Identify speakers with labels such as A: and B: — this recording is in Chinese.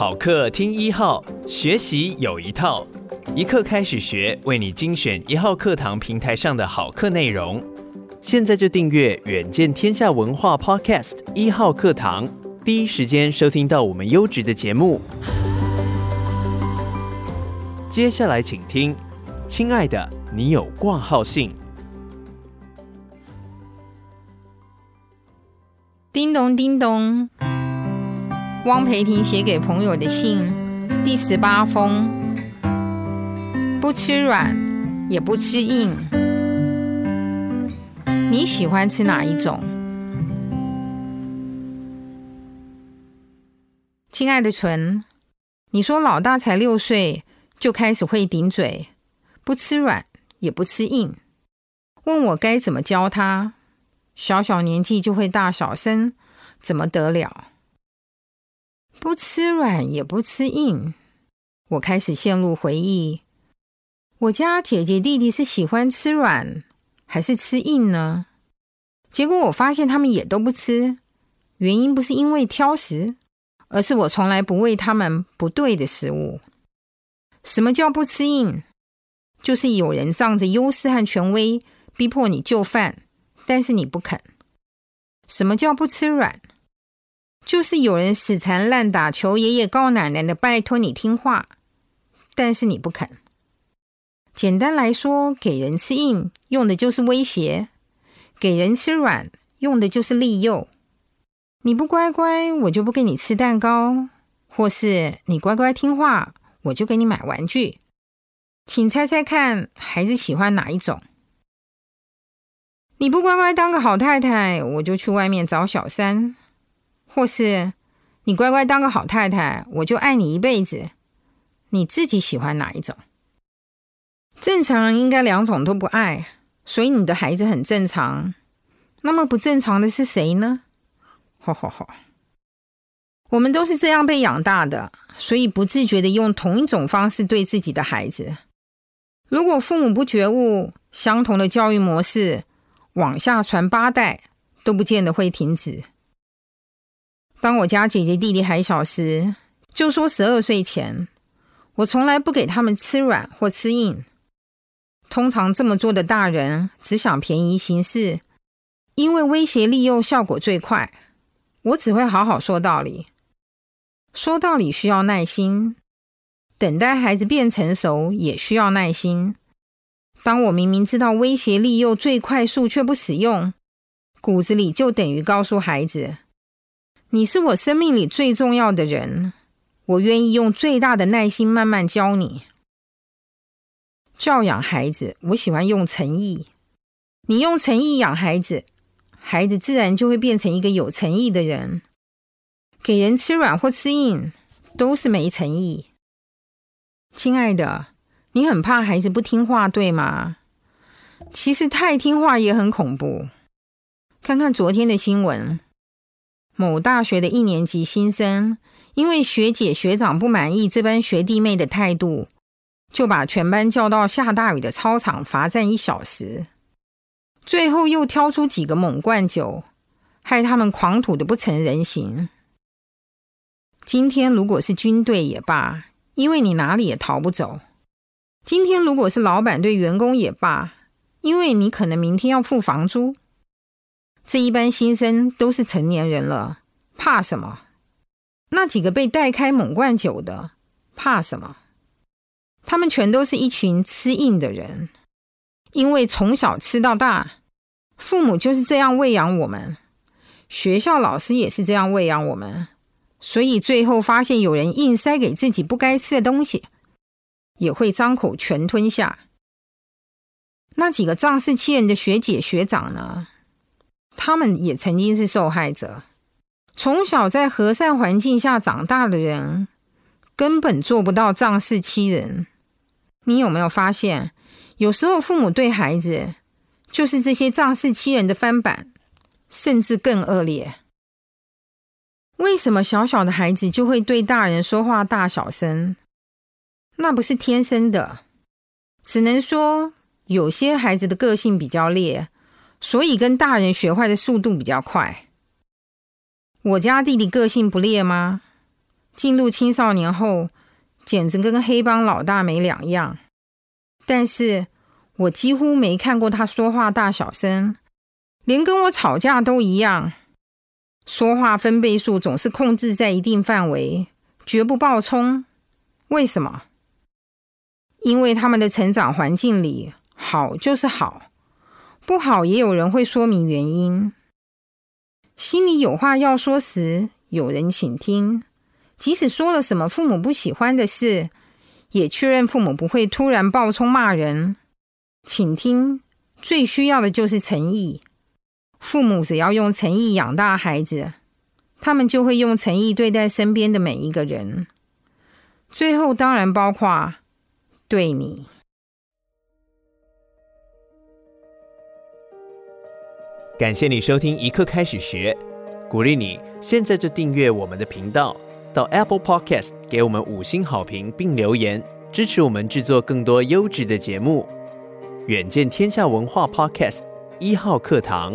A: 好课听一号，学习有一套，一课开始学，为你精选一号课堂平台上的好课内容。现在就订阅远见天下文化 Podcast 一号课堂，第一时间收听到我们优质的节目。接下来请听，亲爱的，你有挂号信。
B: 叮咚叮咚，汪培珽写给朋友的信第十八封。不吃软，也不吃硬，你喜欢吃哪一种？亲爱的纯，你说老大才六岁就开始会顶嘴，不吃软，也不吃硬，问我该怎么教他？小小年纪就会大小声，怎么得了？不吃软也不吃硬，我开始陷入回忆。我家姐姐弟弟是喜欢吃软还是吃硬呢？结果我发现他们也都不吃，原因不是因为挑食，而是我从来不喂他们不对的食物。什么叫不吃硬？就是有人仗着优势和权威逼迫你就范。但是你不肯。什么叫不吃软？就是有人死缠烂打、求爷爷告奶奶的拜托你听话，但是你不肯。简单来说，给人吃硬用的就是威胁，给人吃软用的就是利诱。你不乖乖，我就不给你吃蛋糕；或是你乖乖听话，我就给你买玩具。请猜猜看，孩子喜欢哪一种？你不乖乖当个好太太，我就去外面找小三；或是你乖乖当个好太太，我就爱你一辈子。你自己喜欢哪一种？正常人应该两种都不爱，所以你的孩子很正常。那么不正常的是谁呢？吼吼吼！我们都是这样被养大的，所以不自觉地用同一种方式对自己的孩子。如果父母不觉悟，相同的教育模式，往下传八代都不见得会停止。当我家姐姐弟弟还小时，就说十二岁前，我从来不给他们吃软或吃硬。通常这么做的大人只想便宜行事，因为威胁利诱效果最快。我只会好好说道理，说道理需要耐心，等待孩子变成熟也需要耐心。当我明明知道威胁利诱最快速却不使用，骨子里就等于告诉孩子：“你是我生命里最重要的人，我愿意用最大的耐心慢慢教你。”教养孩子，我喜欢用诚意。你用诚意养孩子，孩子自然就会变成一个有诚意的人。给人吃软或吃硬，都是没诚意。亲爱的。你很怕孩子不听话，对吗？其实太听话也很恐怖。看看昨天的新闻，某大学的一年级新生，因为学姐学长不满意这班学弟妹的态度，就把全班叫到下大雨的操场罚站一小时。最后又挑出几个猛灌酒，害他们狂吐的不成人形。今天如果是军队也罢，因为你哪里也逃不走。今天如果是老板对员工也罢，因为你可能明天要付房租。这一般新生都是成年人了，怕什么？那几个被带开猛灌酒的，怕什么？他们全都是一群吃硬的人，因为从小吃到大，父母就是这样喂养我们，学校老师也是这样喂养我们，所以最后发现有人硬塞给自己不该吃的东西。也会张口全吞下。那几个仗势欺人的学姐学长呢？他们也曾经是受害者。从小在和善环境下长大的人，根本做不到仗势欺人。你有没有发现，有时候父母对孩子就是这些仗势欺人的翻版，甚至更恶劣？为什么小小的孩子就会对大人说话大小声？那不是天生的，只能说有些孩子的个性比较烈，所以跟大人学坏的速度比较快。我家弟弟个性不烈吗？进入青少年后，简直跟黑帮老大没两样。但是我几乎没看过他说话大小声，连跟我吵架都一样。说话分贝数总是控制在一定范围，绝不暴冲。为什么？因为他们的成长环境里，好就是好，不好也有人会说明原因。心里有话要说时，有人倾听。即使说了什么父母不喜欢的事，也确认父母不会突然暴冲骂人。倾听最需要的就是诚意。父母只要用诚意养大孩子，他们就会用诚意对待身边的每一个人。最后当然包括对你。
A: 感谢你收听一刻开始学，鼓励你现在就订阅我们的频道，到 Apple Podcast 给我们五星好评并留言，支持我们制作更多优质的节目。远见天下文化 Podcast 一号课堂。